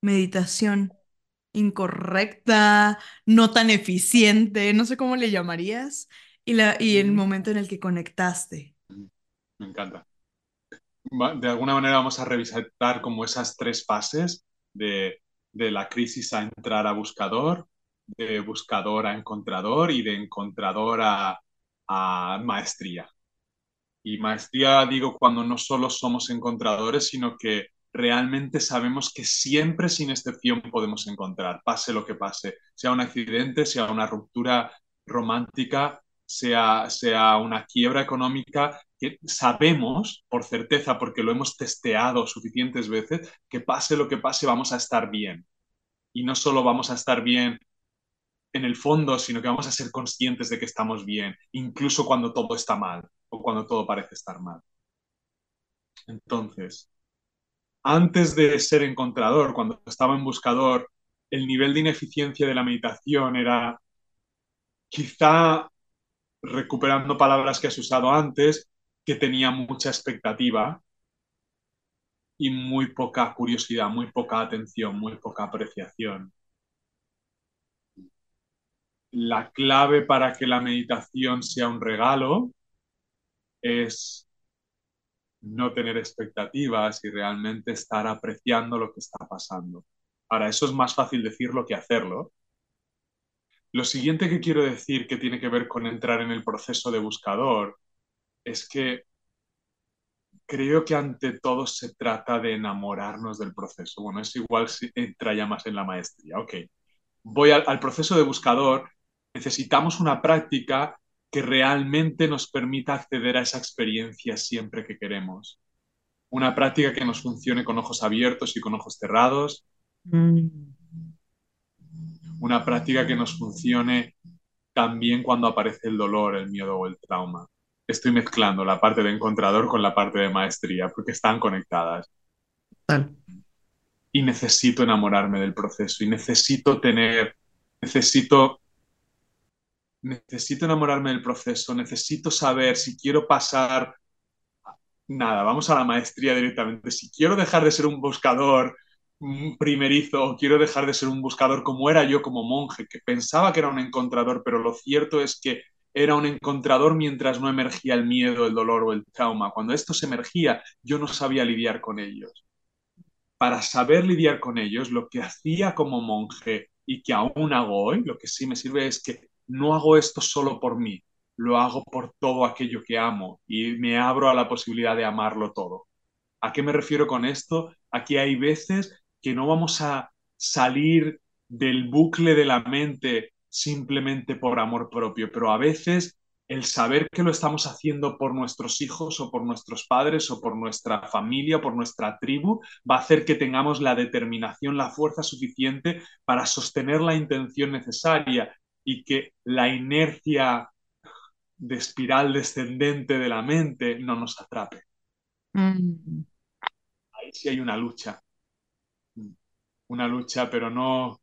meditación incorrecta, no tan eficiente, no sé cómo le llamarías, y, la, y el momento en el que conectaste? Me encanta. de alguna manera vamos a revisitar como esas tres fases de, de la crisis a entrar a buscador, de buscador a encontrador y de encontrador a, a maestría. Y maestría digo cuando no solo somos encontradores, sino que realmente sabemos que siempre sin excepción podemos encontrar, pase lo que pase, sea un accidente, sea una ruptura romántica, sea, sea una quiebra económica, que sabemos por certeza, porque lo hemos testeado suficientes veces, que pase lo que pase vamos a estar bien. Y no solo vamos a estar bien en el fondo, sino que vamos a ser conscientes de que estamos bien, incluso cuando todo está mal o cuando todo parece estar mal. Entonces, antes de ser encontrador, cuando estaba en buscador, el nivel de ineficiencia de la meditación era quizá, recuperando palabras que has usado antes, que tenía mucha expectativa y muy poca curiosidad, muy poca atención, muy poca apreciación. La clave para que la meditación sea un regalo es no tener expectativas y realmente estar apreciando lo que está pasando. Ahora, eso es más fácil decirlo que hacerlo. Lo siguiente que quiero decir que tiene que ver con entrar en el proceso de buscador es que creo que ante todo se trata de enamorarnos del proceso. Bueno, es igual si entra ya más en la maestría. Ok, voy al, al proceso de buscador. Necesitamos una práctica que realmente nos permita acceder a esa experiencia siempre que queremos. Una práctica que nos funcione con ojos abiertos y con ojos cerrados. Mm. Una práctica que nos funcione también cuando aparece el dolor, el miedo o el trauma. Estoy mezclando la parte de encontrador con la parte de maestría porque están conectadas. Y necesito enamorarme del proceso y necesito tener, necesito necesito enamorarme del proceso, necesito saber si quiero pasar, nada, vamos a la maestría directamente, si quiero dejar de ser un buscador primerizo o quiero dejar de ser un buscador como era yo como monje, que pensaba que era un encontrador, pero lo cierto es que era un encontrador mientras no emergía el miedo, el dolor o el trauma. Cuando esto se emergía, yo no sabía lidiar con ellos. Para saber lidiar con ellos, lo que hacía como monje y que aún hago hoy, lo que sí me sirve es que no hago esto solo por mí, lo hago por todo aquello que amo y me abro a la posibilidad de amarlo todo. ¿A qué me refiero con esto? Aquí hay veces que no vamos a salir del bucle de la mente simplemente por amor propio, pero a veces el saber que lo estamos haciendo por nuestros hijos o por nuestros padres o por nuestra familia o por nuestra tribu va a hacer que tengamos la determinación, la fuerza suficiente para sostener la intención necesaria y que la inercia de espiral descendente de la mente no nos atrape. Mm. Ahí sí hay una lucha. Una lucha, pero no,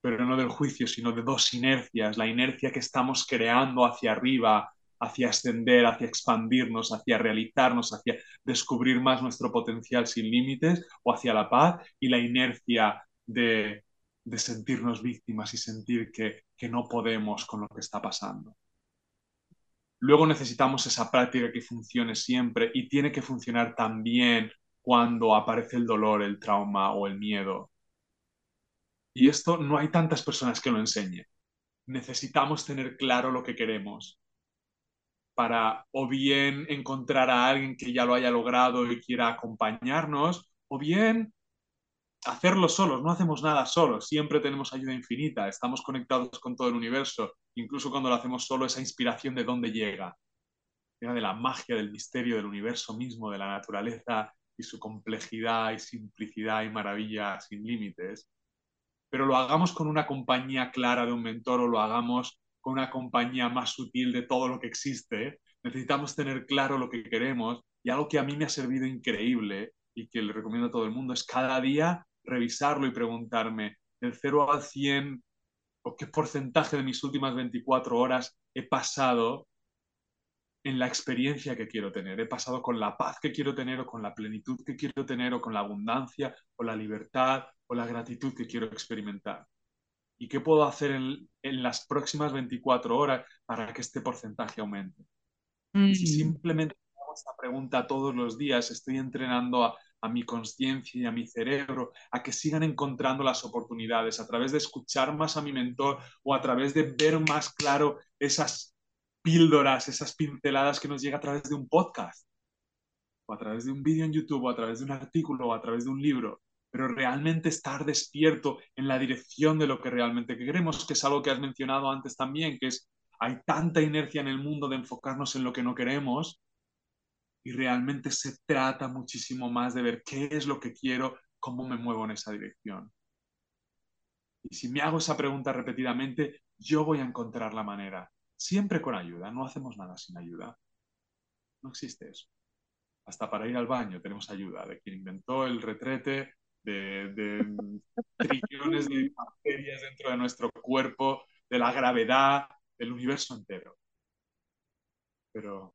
pero no del juicio, sino de dos inercias. La inercia que estamos creando hacia arriba, hacia ascender, hacia expandirnos, hacia realizarnos, hacia descubrir más nuestro potencial sin límites, o hacia la paz, y la inercia de de sentirnos víctimas y sentir que, que no podemos con lo que está pasando. Luego necesitamos esa práctica que funcione siempre y tiene que funcionar también cuando aparece el dolor, el trauma o el miedo. Y esto no hay tantas personas que lo enseñen. Necesitamos tener claro lo que queremos para o bien encontrar a alguien que ya lo haya logrado y quiera acompañarnos, o bien hacerlo solos, no hacemos nada solos, siempre tenemos ayuda infinita, estamos conectados con todo el universo, incluso cuando lo hacemos solo, esa inspiración de dónde llega, llega de la magia, del misterio del universo mismo, de la naturaleza y su complejidad y simplicidad y maravilla sin límites. Pero lo hagamos con una compañía clara de un mentor o lo hagamos con una compañía más sutil de todo lo que existe, necesitamos tener claro lo que queremos y algo que a mí me ha servido increíble y que le recomiendo a todo el mundo es cada día revisarlo y preguntarme del 0 al 100 o qué porcentaje de mis últimas 24 horas he pasado en la experiencia que quiero tener. He pasado con la paz que quiero tener o con la plenitud que quiero tener o con la abundancia o la libertad o la gratitud que quiero experimentar. ¿Y qué puedo hacer en, las próximas 24 horas para que este porcentaje aumente? Si mm. simplemente hago esta pregunta todos los días, estoy entrenando a, a mi conciencia y a mi cerebro a que sigan encontrando las oportunidades a través de escuchar más a mi mentor o a través de ver más claro esas píldoras, esas pinceladas que nos llega a través de un podcast o a través de un vídeo en YouTube o a través de un artículo o a través de un libro. Pero realmente estar despierto en la dirección de lo que realmente queremos, que es algo que has mencionado antes también, que es hay tanta inercia en el mundo de enfocarnos en lo que no queremos y realmente se trata muchísimo más de ver qué es lo que quiero, cómo me muevo en esa dirección. Y si me hago esa pregunta repetidamente, yo voy a encontrar la manera, siempre con ayuda, no hacemos nada sin ayuda. No existe eso. Hasta para ir al baño tenemos ayuda de quien inventó el retrete, de, trillones de bacterias dentro de nuestro cuerpo, de la gravedad, del universo entero. Pero,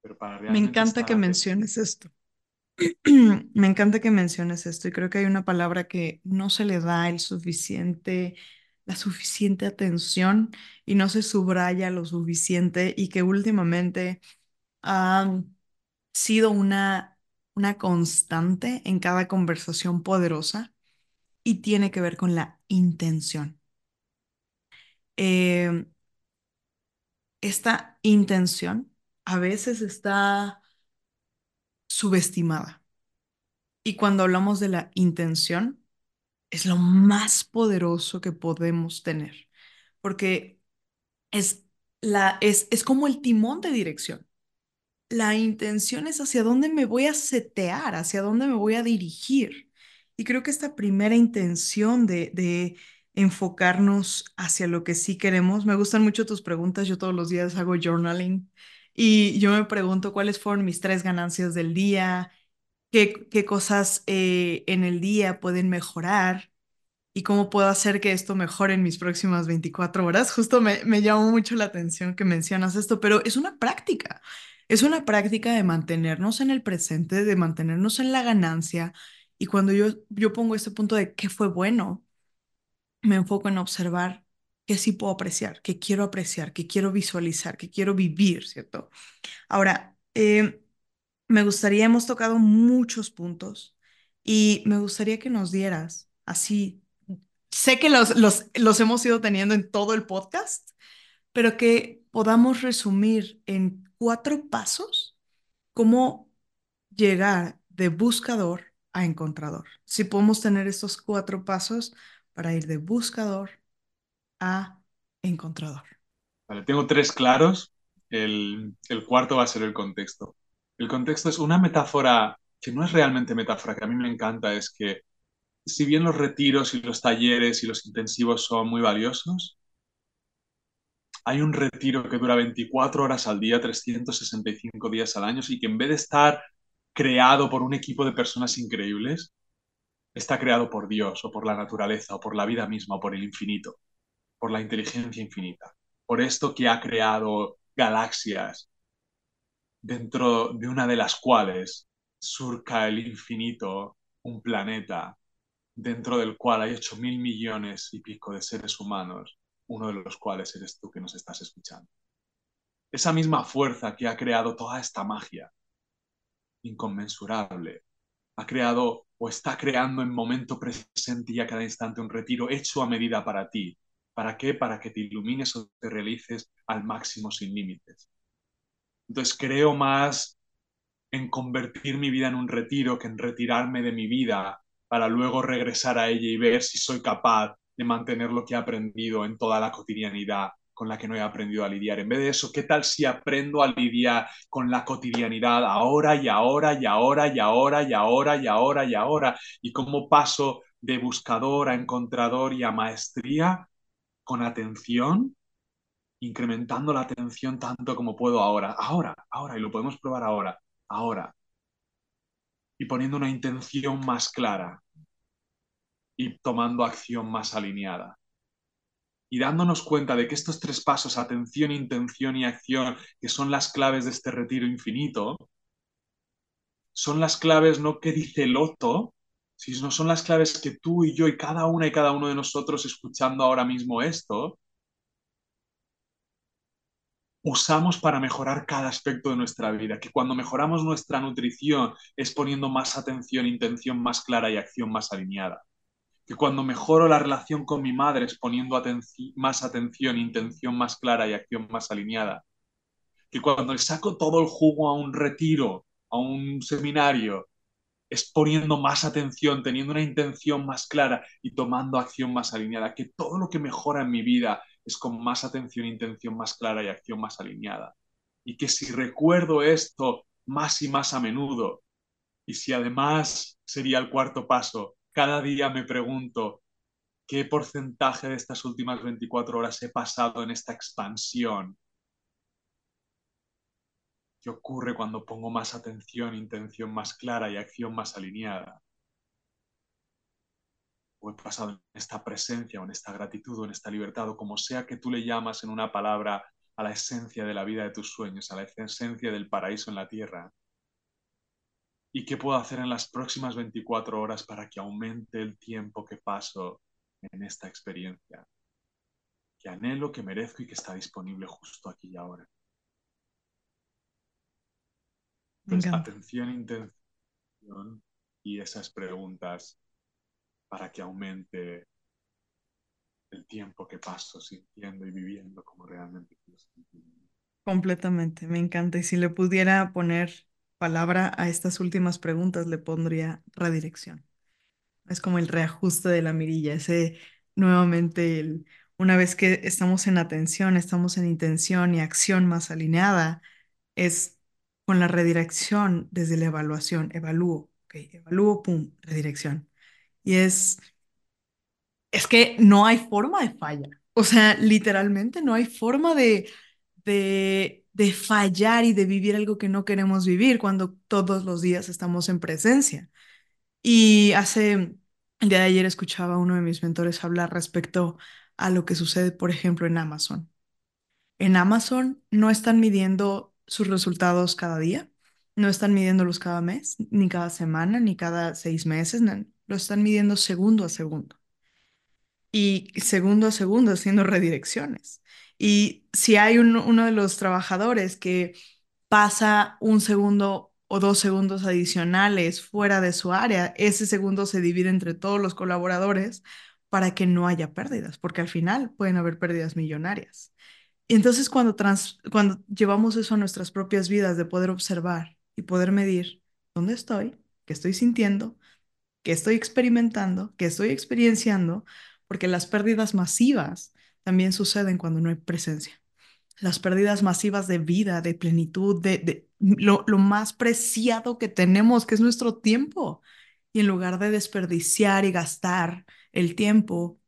pero para Me encanta que menciones esto. Me encanta que menciones esto y creo que hay una palabra que no se le da el suficiente, la suficiente atención y no se subraya lo suficiente y que últimamente ha sido una una constante en cada conversación poderosa y tiene que ver con la intención. Em, esta intención a veces está subestimada. Y cuando hablamos de la intención, es lo más poderoso que podemos tener, porque es, la, es, es como el timón de dirección la intención es hacia dónde me voy a setear, hacia dónde me voy a dirigir. Y creo que esta primera intención de, de enfocarnos hacia lo que sí queremos, me gustan mucho tus preguntas, yo todos los días hago journaling y yo me pregunto cuáles fueron mis tres ganancias del día, qué, qué cosas eh, en el día pueden mejorar y cómo puedo hacer que esto mejore en mis próximas 24 horas. Justo me, me llamó mucho la atención que mencionas esto, pero es una práctica. Es una práctica de mantenernos en el presente, de mantenernos en la ganancia. Y cuando yo, yo pongo este punto de qué fue bueno, me enfoco en observar qué sí puedo apreciar, qué quiero apreciar, qué quiero visualizar, qué quiero vivir, ¿cierto? Ahora, eh, me gustaría, hemos tocado muchos puntos y me gustaría que nos dieras así, sé que los, los, los hemos ido teniendo en todo el podcast, pero que podamos resumir en cuatro pasos cómo llegar de buscador a encontrador. Si podemos tener estos cuatro pasos para ir de buscador a encontrador. Vale, tengo tres claros. El, el cuarto va a ser el contexto. El contexto es una metáfora que no es realmente metáfora, que a mí me encanta, es que si bien los retiros y los talleres y los intensivos son muy valiosos, hay un retiro que dura 24 horas al día, 365 días al año y que en vez de estar creado por un equipo de personas increíbles, está creado por Dios o por la naturaleza o por la vida misma o por el infinito, por la inteligencia infinita, por esto que ha creado galaxias, dentro de una de las cuales surca el infinito un planeta, dentro del cual hay 8 mil millones y pico de seres humanos uno de los cuales eres tú que nos estás escuchando. Esa misma fuerza que ha creado toda esta magia inconmensurable, ha creado o está creando en momento presente y a cada instante un retiro hecho a medida para ti. ¿Para qué? Para que te ilumines o te realices al máximo sin límites. Entonces creo más en convertir mi vida en un retiro que en retirarme de mi vida para luego regresar a ella y ver si soy capaz de mantener lo que he aprendido en toda la cotidianidad con la que no he aprendido a lidiar. En vez de eso, ¿qué tal si aprendo a lidiar con la cotidianidad ahora y ahora y ahora y ahora y ahora y ahora y ahora? ¿Y cómo paso de buscador a encontrador y a maestría con atención, incrementando la atención tanto como puedo ahora, ahora, ahora, y lo podemos probar ahora, ahora, y poniendo una intención más clara, y tomando acción más alineada. Y dándonos cuenta de que estos tres pasos, atención, intención y acción, que son las claves de este retiro infinito, son las claves no que dice Loto, sino son las claves que tú y yo y cada una y cada uno de nosotros escuchando ahora mismo esto, usamos para mejorar cada aspecto de nuestra vida, que cuando mejoramos nuestra nutrición es poniendo más atención, intención más clara y acción más alineada, que cuando mejoro la relación con mi madre es poniendo más atención, intención más clara y acción más alineada, que cuando le saco todo el jugo a un retiro, a un seminario, es poniendo más atención, teniendo una intención más clara y tomando acción más alineada, que todo lo que mejora en mi vida es con más atención, intención más clara y acción más alineada. Y que si recuerdo esto más y más a menudo, y si además sería el cuarto paso, cada día me pregunto qué porcentaje de estas últimas 24 horas he pasado en esta expansión. ¿Qué ocurre cuando pongo más atención, intención más clara y acción más alineada? o pasado en esta presencia en esta gratitud en esta libertad o como sea que tú le llamas en una palabra a la esencia de la vida de tus sueños, a la esencia del paraíso en la tierra. ¿Y qué puedo hacer en las próximas 24 horas para que aumente el tiempo que paso en esta experiencia? Que anhelo, que merezco y que está disponible justo aquí y ahora. Pues atención, intención y esas preguntas para que aumente el tiempo que paso sintiendo y viviendo como realmente quiero Completamente, me encanta. Y si le pudiera poner palabra a estas últimas preguntas, le pondría redirección. Es como el reajuste de la mirilla, ese nuevamente, el, una vez que estamos en atención, estamos en intención y acción más alineada, es con la redirección desde la evaluación. Evalúo, evalúo, pum, redirección. Y es, es que no hay forma de falla. O sea, literalmente no hay forma de, de, de fallar y de vivir algo que no queremos vivir cuando todos los días estamos en presencia. Y hace, el día de ayer escuchaba a uno de mis mentores hablar respecto a lo que sucede, por ejemplo, en Amazon. En Amazon no están midiendo sus resultados cada día, no están midiéndolos cada mes, ni cada semana, ni cada seis meses, lo están midiendo segundo a segundo. Y segundo a segundo haciendo redirecciones. Y si hay uno de los trabajadores que pasa un segundo o dos segundos adicionales fuera de su área, ese segundo se divide entre todos los colaboradores para que no haya pérdidas, porque al final pueden haber pérdidas millonarias. Entonces cuando, cuando llevamos eso a nuestras propias vidas de poder observar y poder medir dónde estoy, qué estoy sintiendo, que estoy experimentando, que estoy experienciando, porque las pérdidas masivas también suceden cuando no hay presencia. Las pérdidas masivas de vida, de plenitud, de, lo, lo más preciado que tenemos, que es nuestro tiempo. Y en lugar de desperdiciar y gastar el tiempo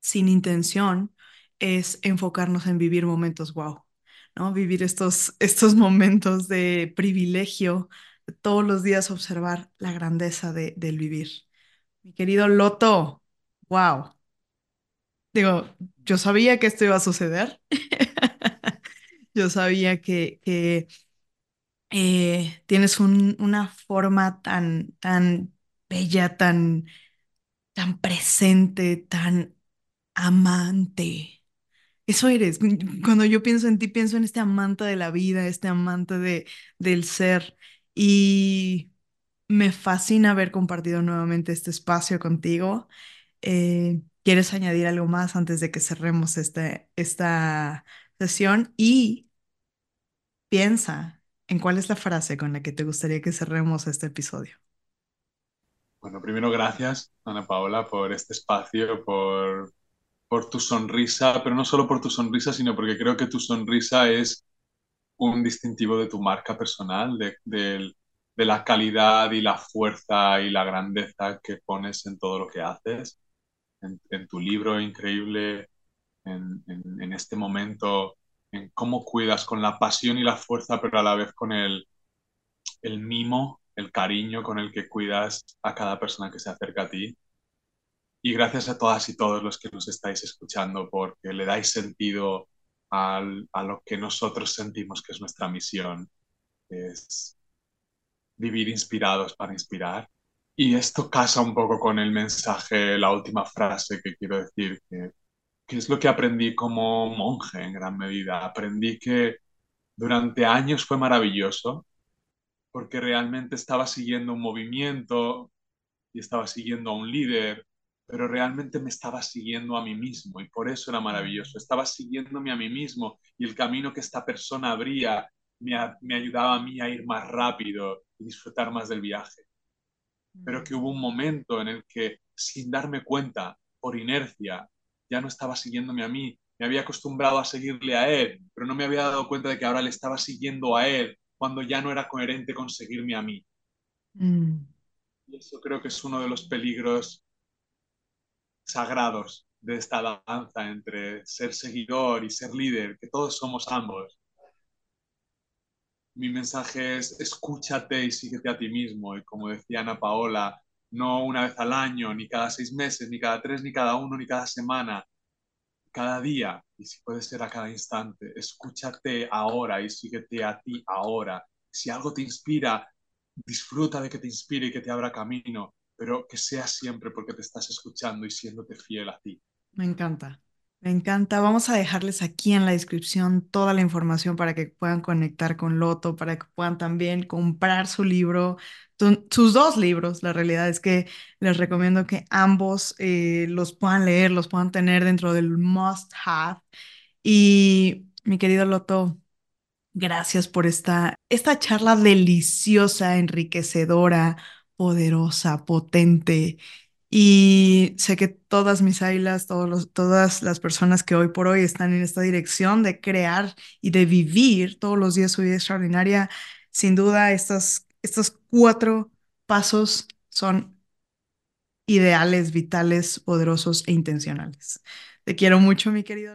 sin intención, es enfocarnos en vivir momentos wow, ¿no? Vivir estos, estos momentos de privilegio, todos los días observar la grandeza de, del vivir. Mi querido Loto, wow. Digo, yo sabía que esto iba a suceder. yo sabía que, que eh, tienes una forma tan, tan bella, tan, tan presente, tan amante. Eso eres. Cuando yo pienso en ti, pienso en este amante de la vida, este amante de, del ser. Y me fascina haber compartido nuevamente este espacio contigo. Eh, ¿Quieres añadir algo más antes de que cerremos este, esta sesión? Y piensa en cuál es la frase con la que te gustaría que cerremos este episodio. Bueno, primero gracias, Ana Paola, por este espacio, por, por tu sonrisa, pero no solo por tu sonrisa, sino porque creo que tu sonrisa es un distintivo de tu marca personal, de, de, la calidad y la fuerza y la grandeza que pones en todo lo que haces, en, tu libro increíble, en, en, este momento, en cómo cuidas con la pasión y la fuerza, pero a la vez con el, el mimo, el cariño con el que cuidas a cada persona que se acerca a ti. Y gracias a todas y todos los que nos estáis escuchando porque le dais sentido a lo que nosotros sentimos que es nuestra misión, es vivir inspirados para inspirar. Y esto casa un poco con el mensaje, la última frase que quiero decir, que, que es lo que aprendí como monje en gran medida. Aprendí que durante años fue maravilloso porque realmente estaba siguiendo un movimiento y estaba siguiendo a un líder, pero realmente me estaba siguiendo a mí mismo y por eso era maravilloso. Estaba siguiéndome a mí mismo y el camino que esta persona abría me, me ayudaba a mí a ir más rápido y disfrutar más del viaje. Pero que hubo un momento en el que, sin darme cuenta, por inercia, ya no estaba siguiéndome a mí, me había acostumbrado a seguirle a él, pero no me había dado cuenta de que ahora le estaba siguiendo a él cuando ya no era coherente con seguirme a mí. Mm. Y eso creo que es uno de los peligros sagrados de esta danza entre ser seguidor y ser líder, que todos somos ambos. Mi mensaje es escúchate y síguete a ti mismo. Y como decía Ana Paola, no una vez al año, ni cada seis meses, ni cada tres, ni cada uno, ni cada semana, cada día, y si puede ser a cada instante, escúchate ahora y síguete a ti ahora. Si algo te inspira, disfruta de que te inspire y que te abra camino, pero que sea siempre porque te estás escuchando y siéndote fiel a ti. Me encanta. Me encanta. Vamos a dejarles aquí en la descripción toda la información para que puedan conectar con Loto, para que puedan también comprar su libro, sus dos libros. La realidad es que les recomiendo que ambos eh, los puedan leer, los puedan tener dentro del must have. Y mi querido Loto, gracias por esta, esta charla deliciosa, enriquecedora, poderosa, potente y sé que todas mis águilas, todos todas las personas que hoy por hoy están en esta dirección de crear y de vivir todos los días su vida extraordinaria, sin duda estos, estos cuatro pasos son ideales, vitales, poderosos e intencionales. Te quiero mucho, mi querido.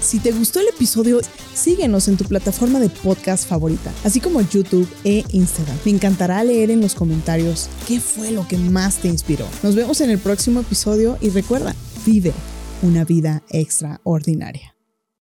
Si te gustó el episodio, síguenos en tu plataforma de podcast favorita, así como YouTube e Instagram. Me encantará leer en los comentarios qué fue lo que más te inspiró. Nos vemos en el próximo episodio y recuerda, vive una vida extraordinaria.